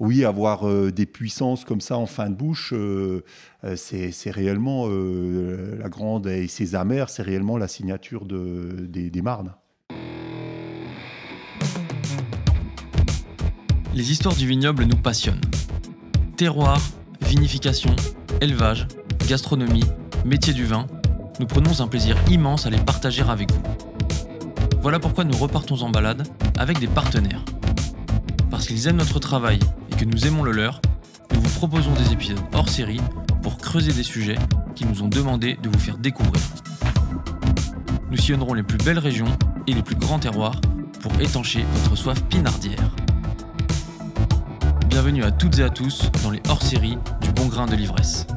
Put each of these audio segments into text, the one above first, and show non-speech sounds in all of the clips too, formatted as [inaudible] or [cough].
oui, avoir des puissances comme ça en fin de bouche, c'est réellement la grande et ses amers, c'est réellement la signature de, des, des Marnes. Les histoires du vignoble nous passionnent. Terroir, vinification, élevage, gastronomie, métier du vin, nous prenons un plaisir immense à les partager avec vous. Voilà pourquoi nous repartons en balade avec des partenaires. Parce qu'ils aiment notre travail que nous aimons le leur, nous vous proposons des épisodes hors série pour creuser des sujets qui nous ont demandé de vous faire découvrir. Nous sillonnerons les plus belles régions et les plus grands terroirs pour étancher votre soif pinardière. Bienvenue à toutes et à tous dans les hors-séries du bon grain de l'ivresse.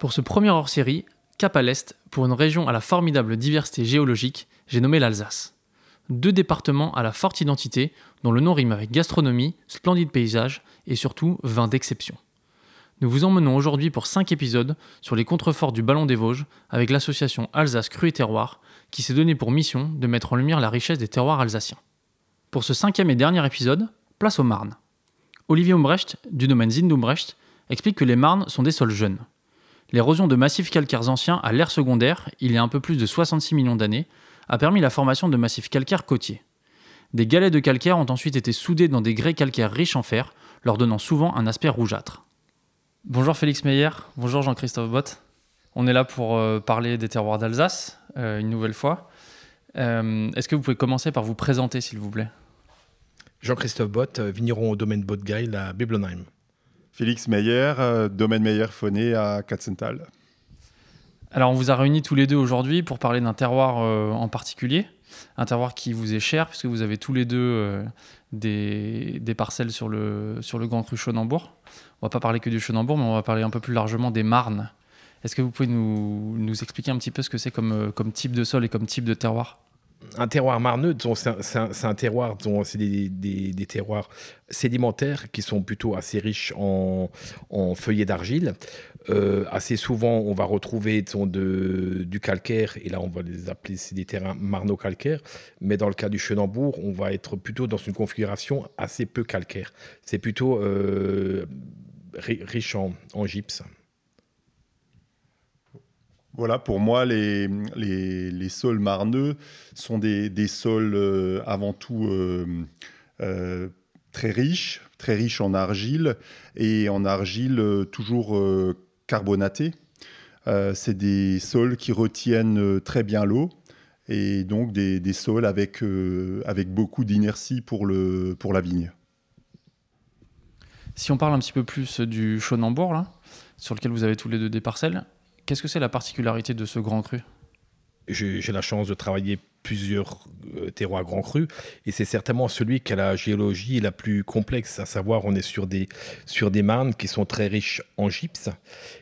Pour ce premier hors-série, cap à l'est, pour une région à la formidable diversité géologique, j'ai nommé l'Alsace. Deux départements à la forte identité, dont le nom rime avec gastronomie, splendide paysage et surtout vin d'exception. Nous vous emmenons aujourd'hui pour 5 épisodes sur les contreforts du Ballon des Vosges avec l'association Alsace Cru et Terroir qui s'est donné pour mission de mettre en lumière la richesse des terroirs alsaciens. Pour ce cinquième et dernier épisode, place aux Marnes. Olivier Umbrecht, du domaine Zindumbrecht, explique que les Marnes sont des sols jeunes. L'érosion de massifs calcaires anciens à l'ère secondaire, il y a un peu plus de 66 millions d'années, a permis la formation de massifs calcaires côtiers. Des galets de calcaire ont ensuite été soudés dans des grès calcaires riches en fer, leur donnant souvent un aspect rougeâtre. Bonjour Félix Meyer, bonjour Jean-Christophe Bott. On est là pour euh, parler des terroirs d'Alsace, euh, une nouvelle fois. Euh, est-ce que vous pouvez commencer par vous présenter, s'il vous plaît? Jean-Christophe Bott, vigneron au domaine Bottgeil à Biblenheim. Félix Meyer, domaine Meyer-Phoné à Katzenthal. Alors, on vous a réunis tous les deux aujourd'hui pour parler d'un terroir en particulier, un terroir qui vous est cher, puisque vous avez tous les deux des, parcelles sur le, sur le Grand Cru Chonambourg. On va pas parler que du Chonambourg, mais on va parler un peu plus largement des Marnes. Est-ce que vous pouvez nous, nous, expliquer un petit peu ce que c'est euh, comme type de sol et comme type de terroir? Un terroir marneux, c'est un, terroir, c'est des, des, terroirs sédimentaires qui sont plutôt assez riches en, en feuillets d'argile. Euh, assez souvent, on va retrouver du calcaire, et là, on va les appeler des terrains marno-calcaires. Mais dans le cas du Chenambourg, on va être plutôt dans une configuration assez peu calcaire. C'est plutôt euh, riche en gypse. Voilà, pour moi, les, sols marneux sont des, sols euh, avant tout euh, euh, très riches, très riches en argile et en argile toujours carbonatée. C'est des sols qui retiennent très bien l'eau et donc des, sols avec, beaucoup d'inertie pour, la vigne. Si on parle un petit peu plus du Chonambourg, là, sur lequel vous avez tous les deux des parcelles, Qu'est-ce que c'est la particularité de ce grand cru? J'ai la chance de travailler plusieurs euh, terroirs grand cru et c'est certainement celui qui a la géologie la plus complexe à savoir on est sur des sur des marnes qui sont très riches en gypse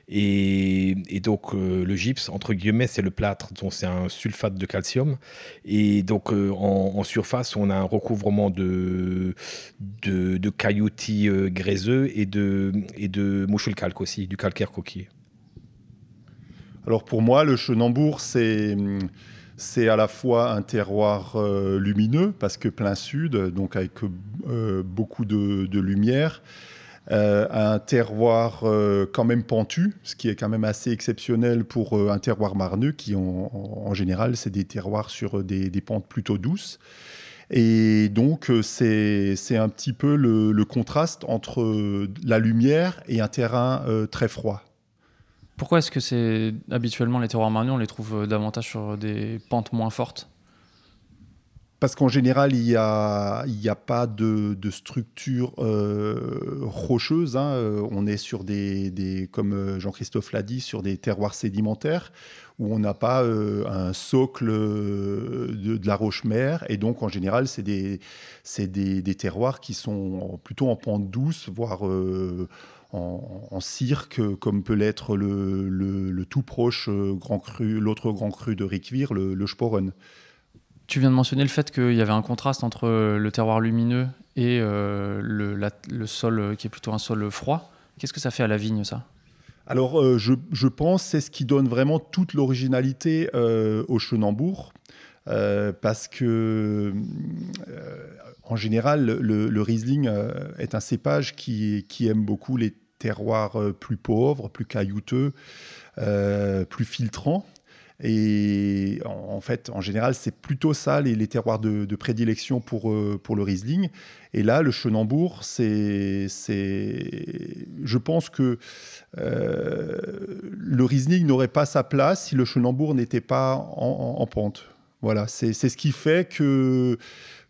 et, donc euh, le gypse entre guillemets c'est le plâtre donc c'est un sulfate de calcium et donc euh, en, surface on a un recouvrement de de, de cailloutis gréseux et de et de calque aussi du calcaire coquillé alors pour moi, le Chenambourg, c'est c'est à la fois un terroir euh, lumineux, parce que plein sud, donc avec euh, beaucoup de, lumière, euh, un terroir quand même pentu, ce qui est quand même assez exceptionnel pour un terroir marneux, qui en, général, c'est des terroirs sur des, pentes plutôt douces. Et donc, c'est un petit peu le, contraste entre la lumière et un terrain très froid. Pourquoi est-ce que c'est habituellement les terroirs marneux, on les trouve euh, davantage sur des pentes moins fortes? Parce qu'en général, il n'y a, a pas de, structure euh, rocheuse. Hein. Euh, on est sur des, des comme Jean-Christophe l'a dit, sur des terroirs sédimentaires où on n'a pas un socle de, la roche-mère. Et donc, en général, c'est des, des, des, terroirs qui sont plutôt en pente douce, voire en, cirque, comme peut l'être le, tout proche euh, grand cru, l'autre grand cru de Riquevire, le, le Sporen. Tu viens de mentionner le fait qu'il y avait un contraste entre le terroir lumineux et euh, le, sol qui est plutôt un sol froid. Qu'est-ce que ça fait à la vigne, ça? Alors, euh, je, je, pense c'est ce qui donne vraiment toute l'originalité au Chenambourg. parce que en général, le, Riesling est un cépage qui, qui, aime beaucoup les terroirs plus pauvres, plus caillouteux, plus filtrants. Et en, fait, en général, c'est plutôt ça les, terroirs de, prédilection pour, euh, pour le Riesling. Et là, le Chenambourg, c'est, je pense que euh, le Riesling n'aurait pas sa place si le Chenambourg n'était pas en, pente. Voilà, c'est, ce qui fait que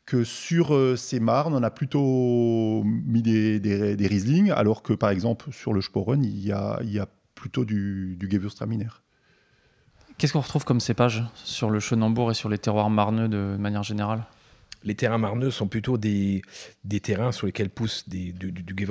que sur euh, ces marnes, on a plutôt mis des, des, alors que par exemple sur le Sporen, il y a, il y a plutôt du, du Gewürztraminer. Qu'est-ce qu'on retrouve comme cépage sur le Chenambourg et sur les terroirs marneux de manière générale? Les terrains marneux sont plutôt des, des terrains sur lesquels pousse des, du, du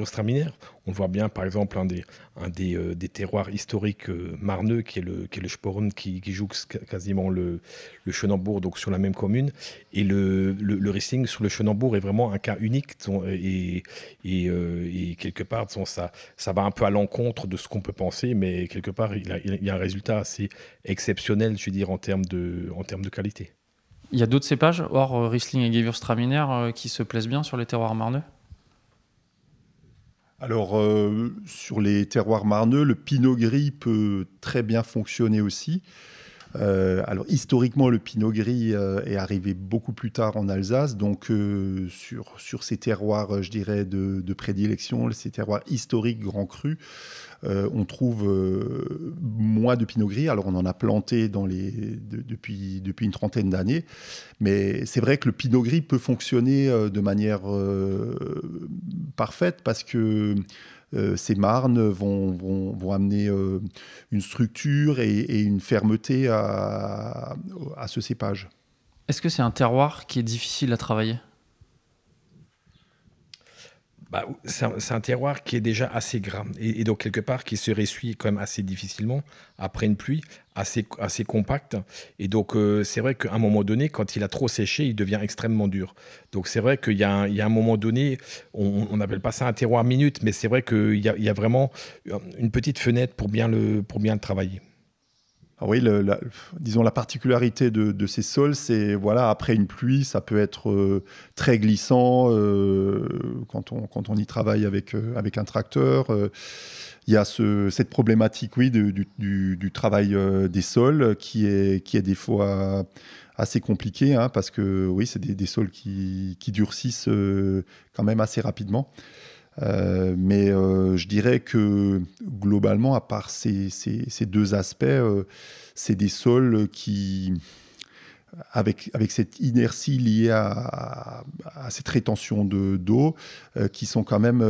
On voit bien, par exemple, un des, euh, des terroirs historiques euh, marneux, qui est le, qui est le Sporn, qui, qui joue quasiment le, le Chenambourg, donc sur la même commune. Et le, le, le sur le Chenambourg est vraiment un cas unique. Et, euh, et quelque part, ça, ça va un peu à l'encontre de ce qu'on peut penser, mais quelque part, il y a un résultat assez exceptionnel, je veux dire, en termes de, en termes de qualité. Il y a d'autres cépages, hors euh, Riesling et Gewürztraminer, euh, qui se plaisent bien sur les terroirs marneux? Alors, euh, sur les terroirs marneux, le pinot gris peut très bien fonctionner aussi. Euh, alors historiquement, le Pinot Gris euh, est arrivé beaucoup plus tard en Alsace, donc euh, sur, sur ces terroirs, je dirais, de, de, prédilection, ces terroirs historiques grands crus, on trouve moins de Pinot Gris. Alors on en a planté depuis, depuis une trentaine d'années, mais c'est vrai que le Pinot Gris peut fonctionner de manière parfaite parce que euh, ces marnes vont, amener euh, une structure et, une fermeté à ce cépage. Est-ce que c'est un terroir qui est difficile à travailler? Bah, c'est un, terroir qui est déjà assez gras et, donc quelque part qui se ressuie quand même assez difficilement après une pluie, assez, assez compacte. Et donc euh, c'est vrai qu'à un moment donné, quand il a trop séché, il devient extrêmement dur. Donc c'est vrai qu'il y, a un moment donné, on n'appelle pas ça un terroir minute, mais c'est vrai qu'il y, y, a vraiment une petite fenêtre pour bien le, pour bien le travailler. Ah oui, la, disons la particularité de, ces sols, c'est voilà après une pluie, ça peut être euh, très glissant euh, quand, on, quand on y travaille avec, euh, avec un tracteur. Il y a ce, cette problématique, oui, du, travail des sols qui est, qui est des fois assez compliqué, hein, parce que oui, c'est des, sols qui durcissent quand même assez rapidement. Euh, mais euh, je dirais que globalement, à part ces, deux aspects, euh, c'est des sols qui, avec, cette inertie liée à, cette rétention d'eau, qui sont quand même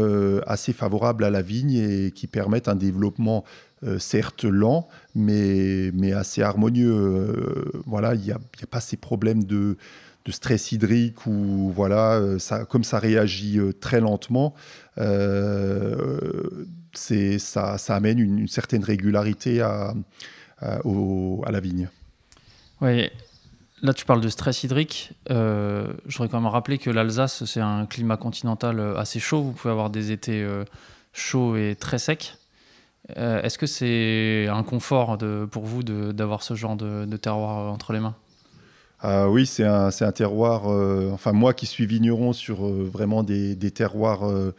assez favorables à la vigne et qui permettent un développement certes lent, mais, assez harmonieux. voilà, il n'y a, pas ces problèmes de, de stress hydrique ou voilà, euh, comme ça réagit euh, très lentement, euh, c'est ça, amène une, certaine régularité à, la vigne. Oui, là tu parles de stress hydrique. Euh, je voudrais quand même rappeler que l'Alsace, c'est un climat continental assez chaud. Vous pouvez avoir des étés chauds et très secs. Est-ce que c'est un confort pour vous d'avoir ce genre de terroir entre les mains? Ah oui, c'est un, un, terroir, euh, enfin moi qui suis vigneron sur euh, vraiment des, des terroirs euh,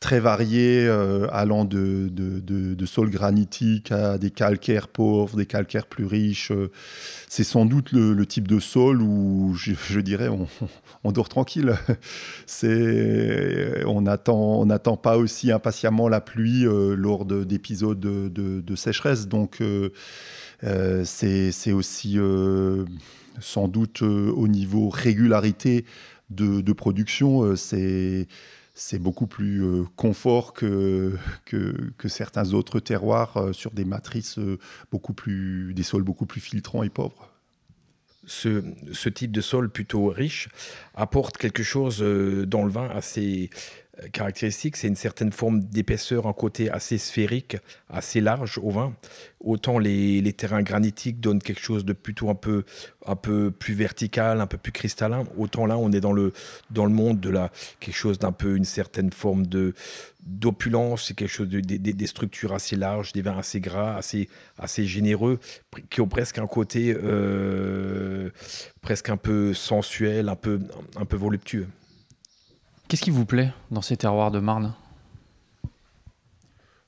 très variés, allant de, de, de, granitique à des calcaires pauvres, des calcaires plus riches. c'est sans doute le, type de sol où je, dirais on, [laughs] dort tranquille. [laughs] on n'attend on attend pas aussi impatiemment la pluie lors d'épisodes de, sécheresse. Donc c'est aussi sans doute euh, au niveau régularité de, production, euh, c'est c'est beaucoup plus euh, confort que, que, que, certains autres terroirs sur des matrices beaucoup plus, des sols beaucoup plus filtrants et pauvres. Ce, ce type de sol plutôt riche apporte quelque chose dans le vin assez, caractéristique, c'est une certaine forme d'épaisseur, un côté assez sphérique, assez large au vin. Autant les, terrains granitiques donnent quelque chose de plutôt un peu, un peu plus vertical, un peu plus cristallin. Autant là, on est dans le, dans le monde de la, quelque chose d'un peu, une certaine forme de d'opulence, c'est quelque chose de, des structures assez larges, des vins assez gras, assez, assez généreux, qui ont presque un côté euh, presque un peu sensuel, un peu, un peu voluptueux. Qu'est-ce qui vous plaît dans ces terroirs de Marne?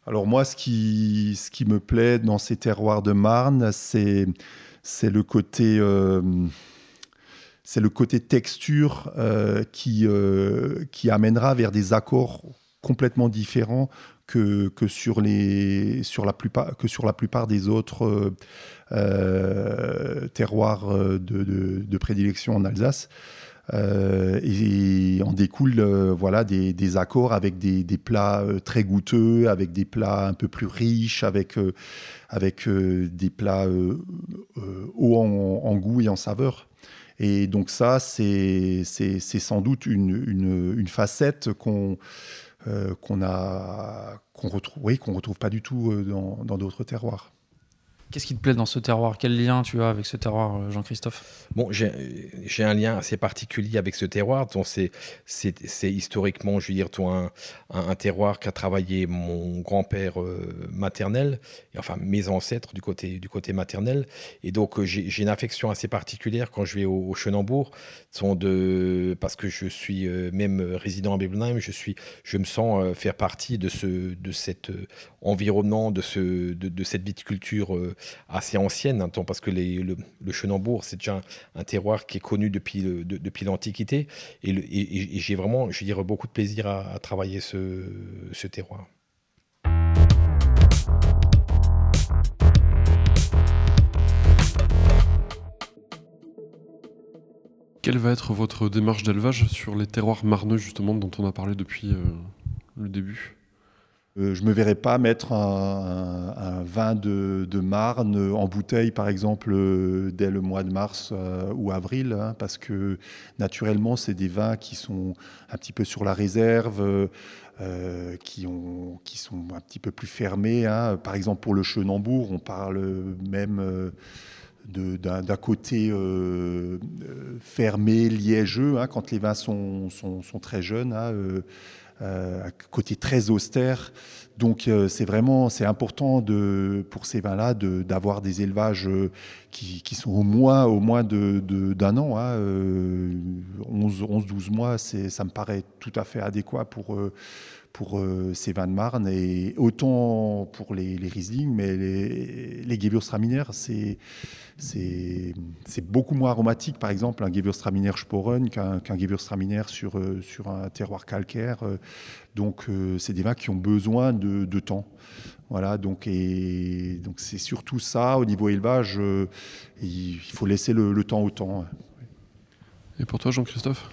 Alors moi, ce qui, ce qui me plaît dans ces terroirs de Marne, c'est, c'est le côté... Euh, c'est le côté texture euh, qui, euh, qui amènera vers des accords complètement différents que, que, sur, les, sur, la plupart, que sur la plupart des autres terroirs de, de, de, prédilection en Alsace. Euh, et, on découle euh, voilà, des, accords avec des, plats euh, très goûteux, avec des plats un peu plus riches, avec, avec des plats hauts en, goût et en saveur. Et donc ça, c'est sans doute une, une, facette qu'on qu'on a qu'on retrouve oui qu'on retrouve pas du tout dans d'autres terroirs. Qu'est-ce qui te plaît dans ce terroir? Quel lien tu as avec ce terroir, euh, Jean-Christophe? Bon, j'ai un lien assez particulier avec ce terroir. C'est historiquement, je veux dire, toi, un, terroir qu'a travaillé mon grand-père euh, maternel, et enfin mes ancêtres du côté, du côté maternel. Et donc, euh, j'ai une affection assez particulière quand je vais au, au Chenambourg, parce que je suis même résident à Biblenheim, je, je me sens faire partie de, ce, de cet environnement, de, ce, de cette viticulture assez ancienne, hein, parce que le, le Chenambourg, c'est déjà un, terroir qui est connu depuis, l'Antiquité. Et, j'ai vraiment, je beaucoup de plaisir à, travailler ce, ce terroir. Quelle va être votre démarche d'élevage sur les terroirs marneux, justement, dont on a parlé depuis euh, le début? Euh, je ne me verrais pas mettre un, vin de, Marne en bouteille, par exemple, euh, dès le mois de mars euh, ou avril, hein, parce que naturellement, c'est des vins qui sont un petit peu sur la réserve, qui, ont, qui sont un petit peu plus fermés. Hein. Par exemple, pour le Chenambourg, on parle même d'un côté fermé, liégeux, hein, quand les vins sont, très jeunes. Un côté très austère. Donc euh, c'est vraiment c'est important de, pour ces vins-là d'avoir des élevages euh, qui, qui, sont au moins, au moins d'un de, d'un an. Hein, 11-12 mois, ça me paraît tout à fait adéquat pour pour ces vins de Marne et autant pour les, les Riesling, mais les, les Gewürztraminer, c'est beaucoup moins aromatique, par exemple, un Gewürztraminer Sporen qu'un qu Gewürztraminer sur, euh, sur un terroir calcaire. Euh. donc, euh, c'est des vins qui ont besoin de, temps. Voilà, donc c'est surtout ça au niveau élevage. il faut laisser le, le temps au temps. Et pour toi, Jean-Christophe?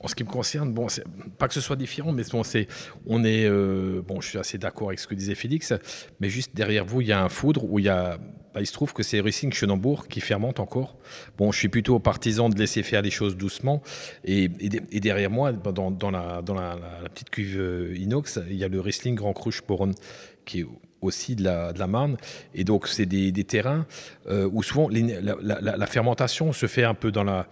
En ce qui me concerne, bon, pas que ce soit différent, mais bon, c'est, on est, euh, bon, je suis assez d'accord avec ce que disait Félix, mais juste derrière vous, il y a un foudre où il bah, se trouve que c'est Racing Chenambourg qui fermente encore. Bon, je suis plutôt partisan de laisser faire les choses doucement, et, derrière moi, dans, dans, la, petite cuve euh, inox, il y a le Riesling Grand Cru Sporen qui est aussi de la, Marne. Et donc, c'est des, terrains euh, où souvent la, fermentation se fait un peu dans la,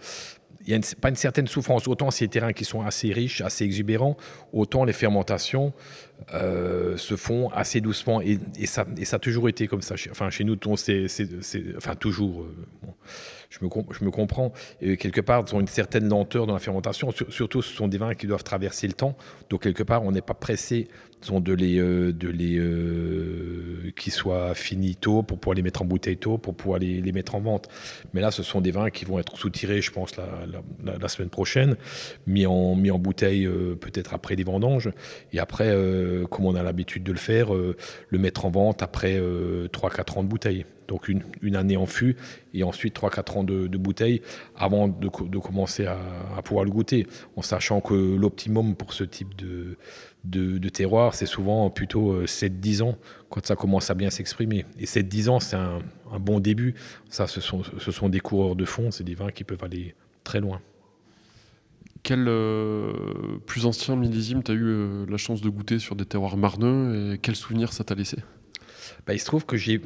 il n'y a pas une certaine souffrance. Autant ces terrains qui sont assez riches, assez exubérants, autant les fermentations euh, se font assez doucement. Et, ça, et ça a toujours été comme ça. Enfin, chez nous, c'est, enfin, toujours. Euh, je, me, comprends. Quelque part, ils ont une certaine lenteur dans la fermentation. Surtout, ce sont des vins qui doivent traverser le temps. Donc, quelque part, on n'est pas pressé sont de les, euh, euh, soient finis tôt pour pouvoir les mettre en bouteille tôt, pour pouvoir les, mettre en vente. Mais là, ce sont des vins qui vont être soutirés, je pense, la, semaine prochaine, mis en, bouteille euh, peut-être après les vendanges, et après, comme on a l'habitude de le faire, le mettre en vente après 3-4 ans de bouteille. Donc une, année en fût et ensuite 3-4 ans de, bouteille avant de, commencer à, pouvoir le goûter, en sachant que l'optimum pour ce type de, terroir, c'est souvent plutôt 7-10 euh, ans quand ça commence à bien s'exprimer. Et 7-10 ans, c'est un, bon début. Ça, ce sont, ce sont des coureurs de fond, c'est des vins qui peuvent aller très loin. quel plus ancien millésime tu as eu la chance de goûter sur des terroirs marneux et quel souvenir ça t'a laissé? Bah, il se trouve que j'ai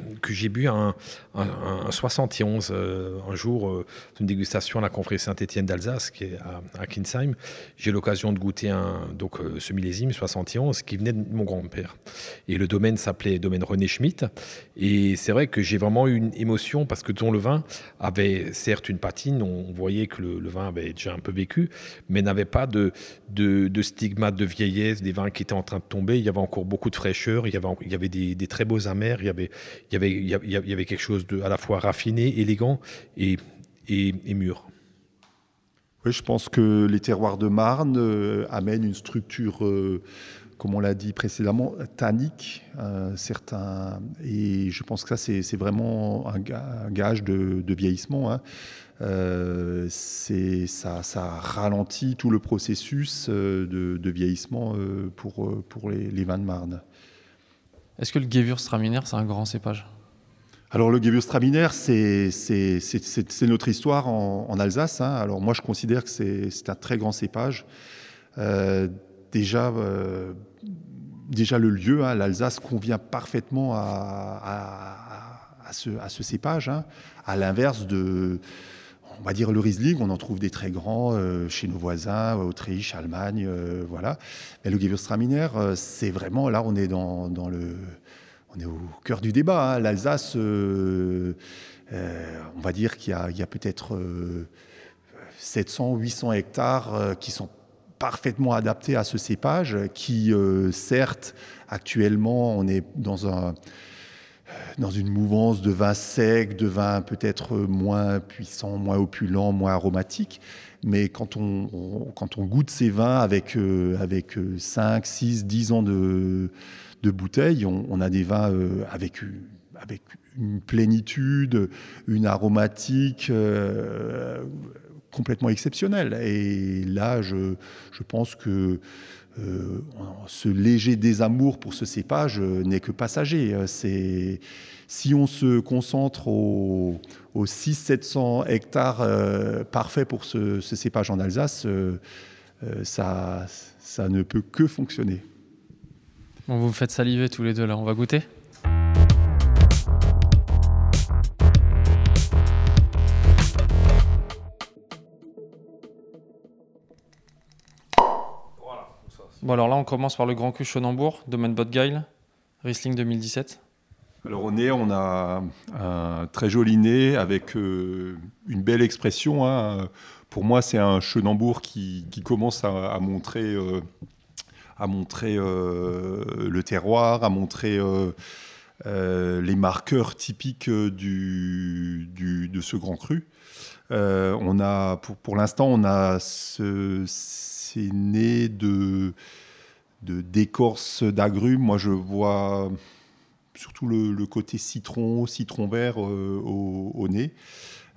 bu un, un, 71 euh, un jour euh, une dégustation à la confrérie Saint-Étienne d'Alsace qui est à, Kinsheim. J'ai l'occasion de goûter un donc ce millésime 71 qui venait de mon grand-père. Et le domaine s'appelait domaine René Schmitt. Et c'est vrai que j'ai vraiment eu une émotion parce que ton le vin avait certes une patine, on voyait que le, vin avait déjà un peu vécu, mais n'avait pas de, de, de stigmate de vieillesse, des vins qui étaient en train de tomber. Il y avait encore beaucoup de fraîcheur, il y avait, il y avait des très beaux amers il y avait, quelque chose de à la fois raffiné, élégant et, mûr. Oui, je pense que les terroirs de Marne euh, amènent une structure, euh, comme on l'a dit précédemment, tannique, euh, et je pense que ça, c'est vraiment un, gage de, vieillissement. Hein. ça, ça, ralentit tout le processus de, vieillissement pour, pour les, les, vins de Marne. Est-ce que le Gewürztraminer, c'est un grand cépage? Alors le Gewürztraminer, c'est notre histoire en, Alsace. Hein. Alors moi, je considère que c'est un très grand cépage. Euh, déjà, euh, déjà le lieu, hein, l'Alsace convient parfaitement à, ce, à ce, cépage. Hein. À l'inverse de, on va dire le Riesling, on en trouve des très grands euh, chez nos voisins, Autriche, Allemagne, voilà. Mais le Gewürztraminer, c'est vraiment là, on est dans, le on est au cœur du débat. Hein. L'Alsace, euh, euh, on va dire qu'il y a, peut-être 700, euh, 800 hectares qui sont parfaitement adaptés à ce cépage, qui, certes, actuellement, on est dans un dans une mouvance de vin sec, de vin peut-être moins puissant, moins opulent, moins aromatique. Mais quand on, quand on goûte ces vins avec, avec 5, 6, 10 ans de, de bouteilles. On, a des vins euh, avec, avec une plénitude, une aromatique euh, complètement exceptionnelle. Et là, je, je pense que euh, ce léger désamour pour ce cépage n'est que passager. C'est si on se concentre aux, 600-700 hectares parfaits pour ce, cépage en Alsace, ça, ça ne peut que fonctionner. Bon, vous me faites saliver tous les deux là, on va goûter? Bon alors là on commence par le Grand Cru Schonenbourg, domaine Botgeil, Riesling 2017. Alors au nez, on a un très joli nez avec euh, une belle expression. Hein. Pour moi, c'est un Schonenbourg qui, commence à, montrer euh, à montrer euh, le terroir, à montrer euh, euh, les marqueurs typiques du, de ce grand cru. on a, pour, pour l'instant, on a ce, ces nez de, de d'écorce d'agrumes. Moi, je vois surtout le, côté citron, citron vert au, nez.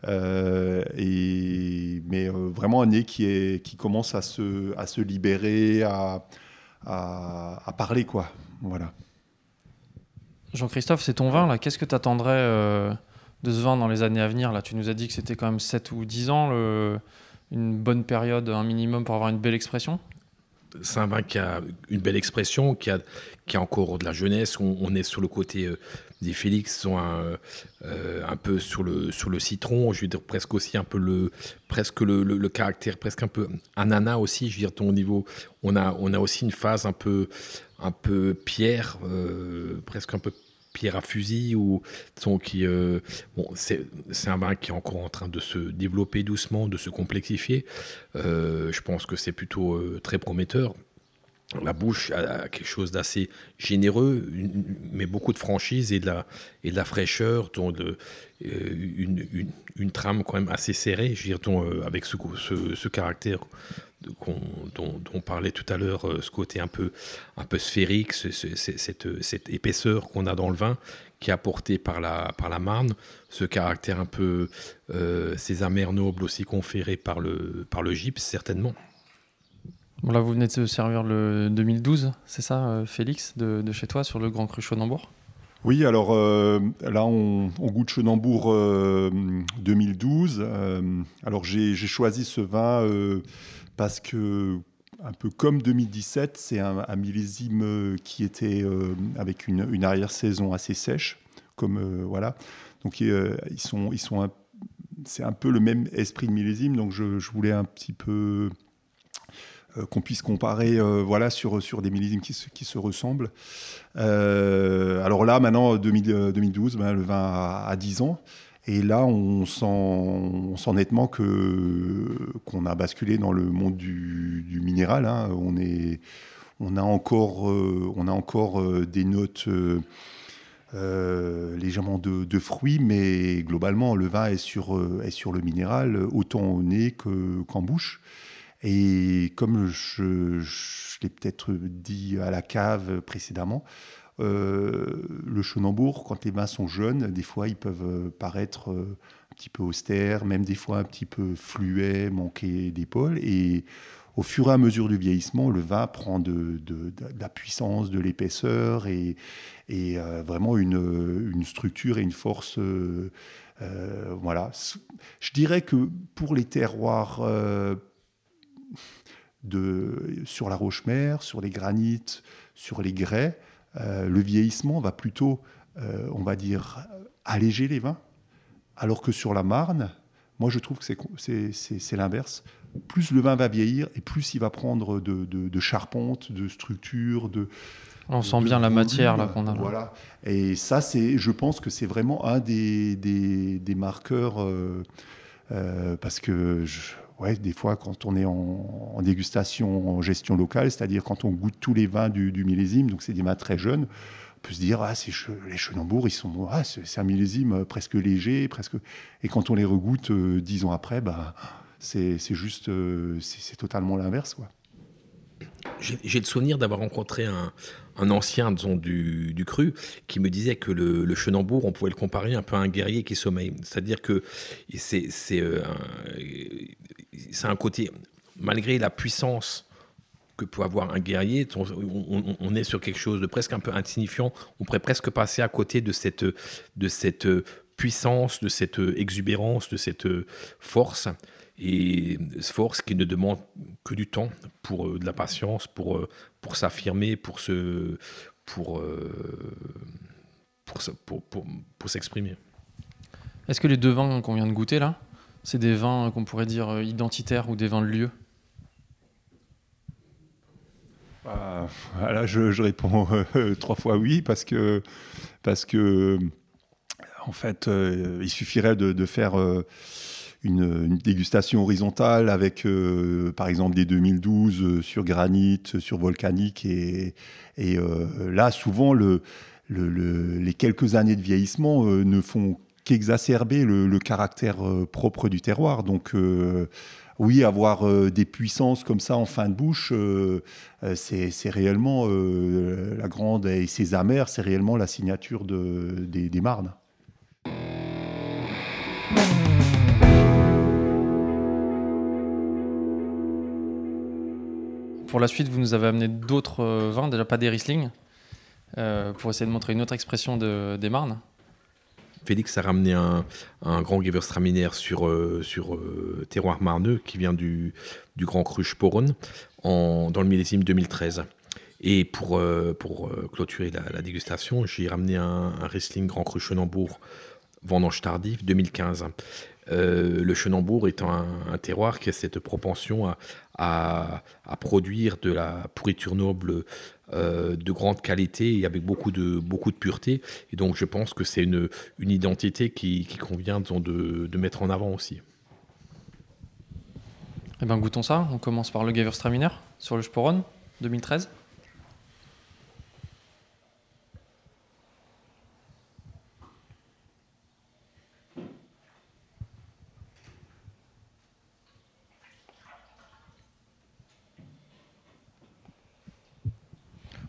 mais vraiment un nez qui, est, qui commence à se, à se libérer, à, à, parler, quoi. Voilà. Jean-Christophe, c'est ton vin, là. Qu'est-ce que tu attendrais euh, de ce vin dans les années à venir là? Tu nous as dit que c'était quand même 7 ou 10 ans, une bonne période, un minimum pour avoir une belle expression? C'est un vin qui a une belle expression, qui a, qui a encore de la jeunesse. On, est sur le côté euh, des Félix sont un, euh, un, peu sur le, sur le citron, je veux dire presque aussi un peu le, presque le, le, caractère, presque un peu ananas aussi, je veux dire, ton niveau, on a, on a aussi une phase un peu, un peu pierre, presque un peu pierre à fusil ou qui euh, c'est un vin qui est encore en train de se développer doucement de se complexifier. Je pense que c'est plutôt très prometteur la bouche a quelque chose d'assez généreux, mais beaucoup de franchise et de la, fraîcheur, dont euh, une, trame quand même assez serrée, je dirais, euh, avec ce, caractère dont, on parlait tout à l'heure, euh, ce côté un peu, un peu sphérique, cette, épaisseur qu'on a dans le vin, qui est apportée par la, par la Marne, ce caractère un peu, ces amers nobles aussi conférés par le, par le gypse, certainement là, vous venez de servir le 2012, c'est ça, euh, Félix, de, chez toi, sur le Grand Cru Chaudenbourg Oui, alors euh, là, on, goûte Chenambourg 2012. Euh, alors j'ai choisi ce vin parce que, un peu comme 2017, c'est un, millésime qui était avec une, arrière-saison assez sèche. Comme, voilà. Donc ils sont, ils sont c'est un peu le même esprit de millésime, donc je, voulais un petit peu qu'on puisse comparer euh, voilà, sur, sur des millésimes qui se, qui se ressemblent. Euh, alors là, maintenant, 2012, ben, le vin a, 10 ans. Et là, on sent, on sent nettement que, qu'on a basculé dans le monde du, minéral. Hein. On, est, on a encore, on a encore des notes légèrement de, fruits, mais globalement, le vin est sur, est sur le minéral, autant au nez que, qu'en bouche. Et comme je, l'ai peut-être dit à la cave précédemment, euh, le Chenambourg, quand les vins sont jeunes, des fois ils peuvent paraître euh, un petit peu austères, même des fois un petit peu fluets, manquer d'épaule. Et au fur et à mesure du vieillissement, le vin prend de, la puissance, de l'épaisseur et, euh, vraiment une, une, structure et une force. voilà. Je dirais que pour les terroirs de, sur la roche-mère, sur les granites, sur les grès, euh, le vieillissement va plutôt, euh, on va dire, alléger les vins, alors que sur la Marne, moi je trouve que c'est l'inverse. Plus le vin va vieillir et plus il va prendre de, de, charpente, de structure, de... On sent bien la matière là qu'on a. Voilà. Et ça, c'est, je pense que c'est vraiment un des, des, marqueurs euh, parce que je, ouais, des fois, quand on est en, dégustation, en gestion locale, c'est-à-dire quand on goûte tous les vins du, millésime, donc c'est des vins très jeunes, on peut se dire, ah, les Chenambourg, ils sont, ah, c'est un millésime euh, presque léger, presque. Et quand on les regoute euh, dix ans après, bah, c'est juste, euh, c'est totalement l'inverse, quoi. J'ai le souvenir d'avoir rencontré un, ancien disons, du, du, cru qui me disait que le, le, Chenambourg, on pouvait le comparer un peu à un guerrier qui sommeille. C'est-à-dire que c'est c'est un côté, malgré la puissance que peut avoir un guerrier, on, est sur quelque chose de presque un peu insignifiant. On pourrait presque passer à côté de cette, de cette puissance, de cette exubérance, de cette force. Et force qui ne demande que du temps, pour euh, de la patience, pour, euh, pour s'affirmer, pour se, pour, euh, pour, pour, pour s'exprimer. Est-ce que les deux vins qu'on vient de goûter là, c'est des vins qu'on pourrait dire euh, identitaires ou des vins de lieu bah, Là, je, réponds euh, [laughs] trois fois oui, parce que, parce que en fait, euh, il suffirait de, faire une, dégustation horizontale avec, par exemple, des 2012 sur granit, sur volcanique. Et, et là, souvent, le, les quelques années de vieillissement ne font qu'exacerber le, caractère euh, propre du terroir. Donc, euh, oui, avoir euh, des puissances comme ça en fin de bouche, c'est réellement la grande et ses amers, c'est réellement la signature de, des, des Marnes. Pour la suite, vous nous avez amené d'autres vins, déjà pas des Riesling, pour essayer de montrer une autre expression de, des Marnes. Félix a ramené un, grand Gewürztraminer sur, euh, sur euh, terroir marneux qui vient du, Grand Cru Sporon dans le millésime 2013. Et pour, euh, clôturer la, dégustation, j'ai ramené un, un, Riesling Grand Cru Chenambourg vendange tardif 2015. Le Chenambourg étant un, terroir qui a cette propension à, produire de la pourriture noble euh, de grande qualité et avec beaucoup de, pureté. Et donc je pense que c'est une, identité qui, convient de, de, mettre en avant aussi. Eh bien goûtons ça. On commence par le Gewürztraminer sur le Sporon 2013.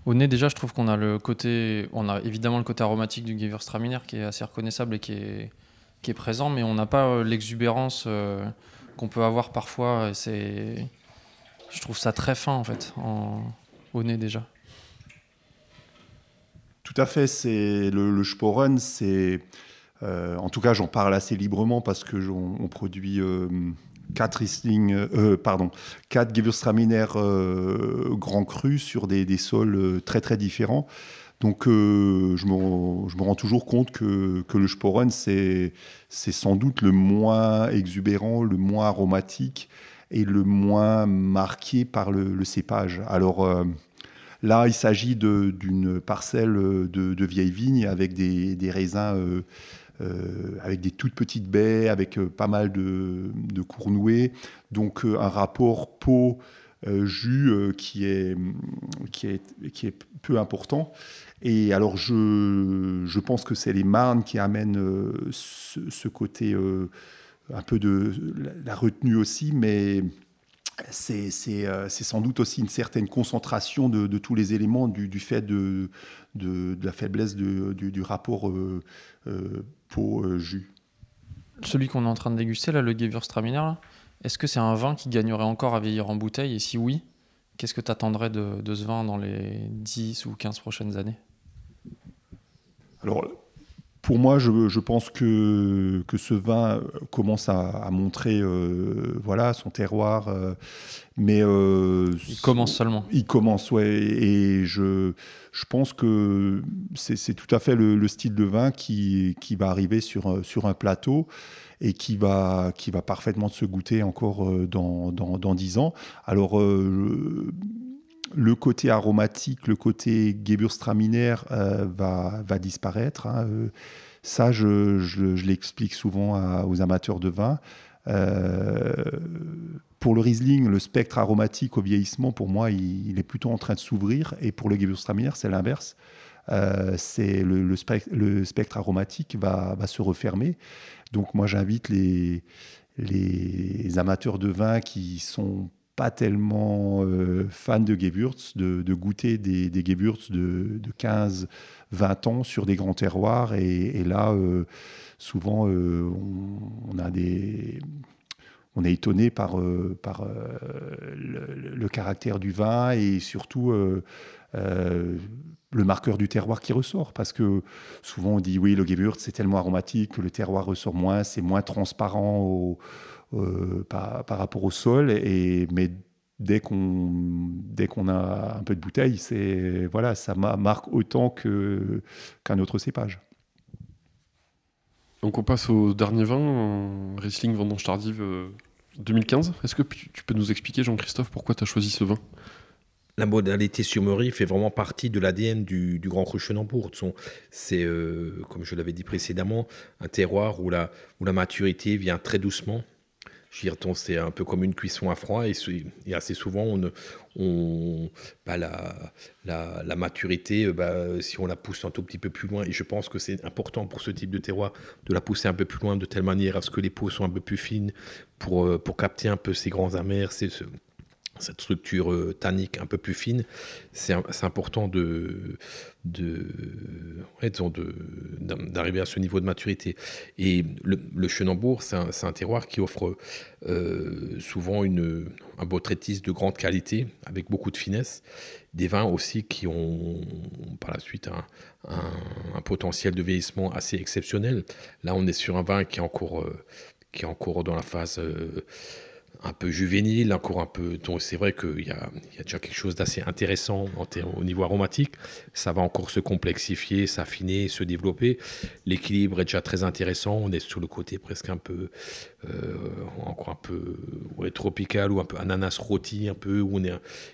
Au nez, déjà, je trouve qu'on a le côté. On a évidemment le côté aromatique du Gewürztraminer qui est assez reconnaissable et qui est, qui est présent, mais on n'a pas euh, l'exubérance euh, qu'on peut avoir parfois. C'est, je trouve ça très fin, en fait, au nez déjà. Tout à fait. C'est le, le Sporen, c'est en tout cas j'en parle assez librement parce que on, produit quatre Riesling, pardon, quatre Gewürztraminer grand cru sur des, des, sols très très différents. Donc euh, je, me, je, me, rends toujours compte que, que le Sporen, c'est sans doute le moins exubérant, le moins aromatique et le moins marqué par le, cépage. Alors euh, là, il s'agit d'une parcelle de, de vieilles vignes avec des, des raisins... Euh, avec des toutes petites baies, avec pas mal de, de. Donc un rapport peau jus qui, est, qui, est, qui est peu important. Et alors, je, je pense que c'est les Marnes qui amènent euh, ce, côté euh, un peu de la retenue aussi, mais c'est euh, sans doute aussi une certaine concentration de, tous les éléments du, du fait de, de, la faiblesse du, du, rapport peau-jus. Celui qu'on est en train de déguster, là, le Gewürztraminer, est-ce que c'est un vin qui gagnerait encore à vieillir en bouteille? Et si oui, qu'est-ce que tu attendrais de, de, ce vin dans les 10 ou 15 prochaines années? Alors, pour moi, je, pense que, que, ce vin commence à, montrer euh, voilà, son terroir. Euh, mais, euh, il commence seulement. Il commence, ouais. Et je, je pense que c'est tout à fait le, style de vin qui, qui va arriver sur, sur un plateau et qui va, qui va parfaitement se goûter encore dans, dans, dans 10 ans. Alors, le côté aromatique, le côté Gewürztraminer euh, va, disparaître. Hein, euh, ça, je, l'explique souvent aux amateurs de vin. Euh, pour le Riesling, le spectre aromatique au vieillissement, pour moi, il, est plutôt en train de s'ouvrir. Et pour le Gewürztraminer, c'est l'inverse. c'est le, spectre, aromatique va, va, se refermer. Donc moi, j'invite les, les amateurs de vin qui sont pas tellement euh, fan de Gewürz, de, goûter des, des de, 15-20 ans sur des grands terroirs. Et, là, euh, souvent, euh, on, a des, on est étonné par, par le, caractère du vin et surtout le marqueur du terroir qui ressort. Parce que souvent, on dit oui, le Gewürz, c'est tellement aromatique que le terroir ressort moins, c'est moins transparent euh, par, rapport au sol. Et, mais dès qu'on dès qu'on a un peu de bouteille, c'est voilà, ça marque autant que qu'un autre cépage. Donc on passe au dernier vin, Riesling Vendange tardive 2015. Euh, Est-ce que tu peux nous expliquer, Jean-Christophe, pourquoi tu as choisi ce vin? La modalité Surmerie fait vraiment partie de l'ADN du, Grand Cru Chenambourg. C'est, euh, comme je l'avais dit précédemment, un terroir où la, où la maturité vient très doucement c'est un peu comme une cuisson à froid et, assez souvent, on, la, maturité, euh, bah, si on la pousse un tout petit peu plus loin, et je pense que c'est important pour ce type de terroir de la pousser un peu plus loin de telle manière à ce que les peaux soient un peu plus fines pour, euh, capter un peu ces grands amers, cette structure euh, tannique un peu plus fine, c'est important de, d'arriver à ce niveau de maturité. Et le, le Chenambourg, c'est un, terroir qui offre euh, souvent une, un beau traitis de grande qualité, avec beaucoup de finesse. Des vins aussi qui ont par la suite un, potentiel de vieillissement assez exceptionnel. Là, on est sur un vin qui est encore, euh, qui est encore dans la phase un peu juvénile, encore un peu. Donc c'est vrai qu'il y, y a, déjà quelque chose d'assez intéressant au niveau aromatique. Ça va encore se complexifier, s'affiner, se développer. L'équilibre est déjà très intéressant. On est sur le côté presque un peu, encore un peu tropical ou un peu ananas rôti, un peu. Où on est,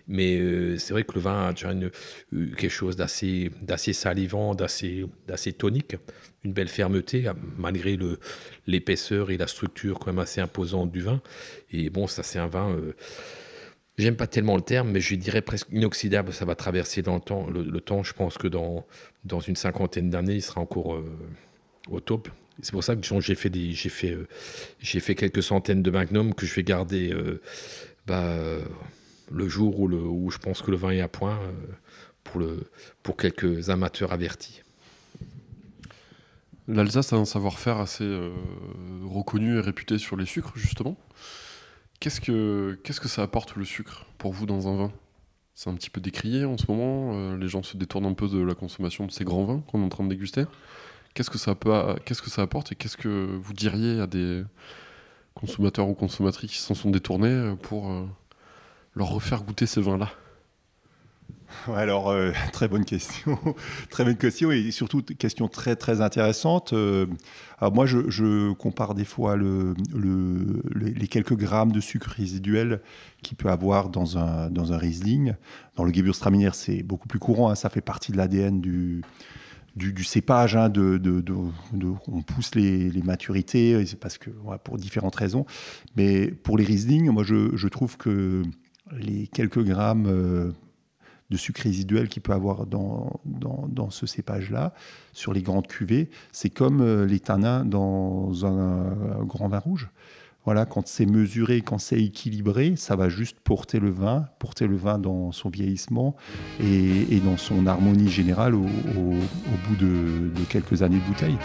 mais euh, c'est vrai que le vin a déjà une, quelque chose d'assez, d'assez salivant, d'assez, d'assez tonique une belle fermeté, malgré l'épaisseur et la structure quand même assez imposante du vin. Et bon, ça c'est un vin, euh, j'aime pas tellement le terme, mais je dirais presque inoxydable, ça va traverser dans le temps. Le, temps, je pense que dans, dans une cinquantaine d'années, il sera encore euh, au top. C'est pour ça que euh, j'ai fait quelques centaines de magnums que je vais garder bah, le jour où, le, où je pense que le vin est à point pour, le, pour quelques amateurs avertis. L'Alsace a un savoir-faire assez euh, reconnu et réputé sur les sucres, justement. Qu'est-ce que, ça apporte le sucre pour vous dans un vin? C'est un petit peu décrié en ce moment. Euh, les gens se détournent un peu de la consommation de ces grands vins qu'on est en train de déguster. Qu'est-ce que ça, apporte et qu'est-ce que vous diriez à des consommateurs ou consommatrices qui s'en sont détournés pour leur refaire goûter ces vins-là? Alors, euh, [laughs] très bonne question. [laughs] très bonne question et surtout question très très intéressante. Euh, moi, je, compare des fois le, les quelques grammes de sucre résiduel qu'il peut avoir dans un, dans un Riesling. Dans le Gewürztraminer, c'est beaucoup plus courant. Hein. ça fait partie de l'ADN du, du, cépage. Hein, on pousse les, maturités, c'est parce que pour différentes raisons. Mais pour les Riesling, moi, je, trouve que les quelques grammes euh, de sucre résiduel qu'il peut avoir dans, dans, ce cépage-là, sur les grandes cuvées. C'est comme euh, les tanins dans un, grand vin rouge. Voilà, quand c'est mesuré, quand c'est équilibré, ça va juste porter le vin, porter le vin dans son vieillissement et, dans son harmonie générale au, bout de, de quelques années de bouteille.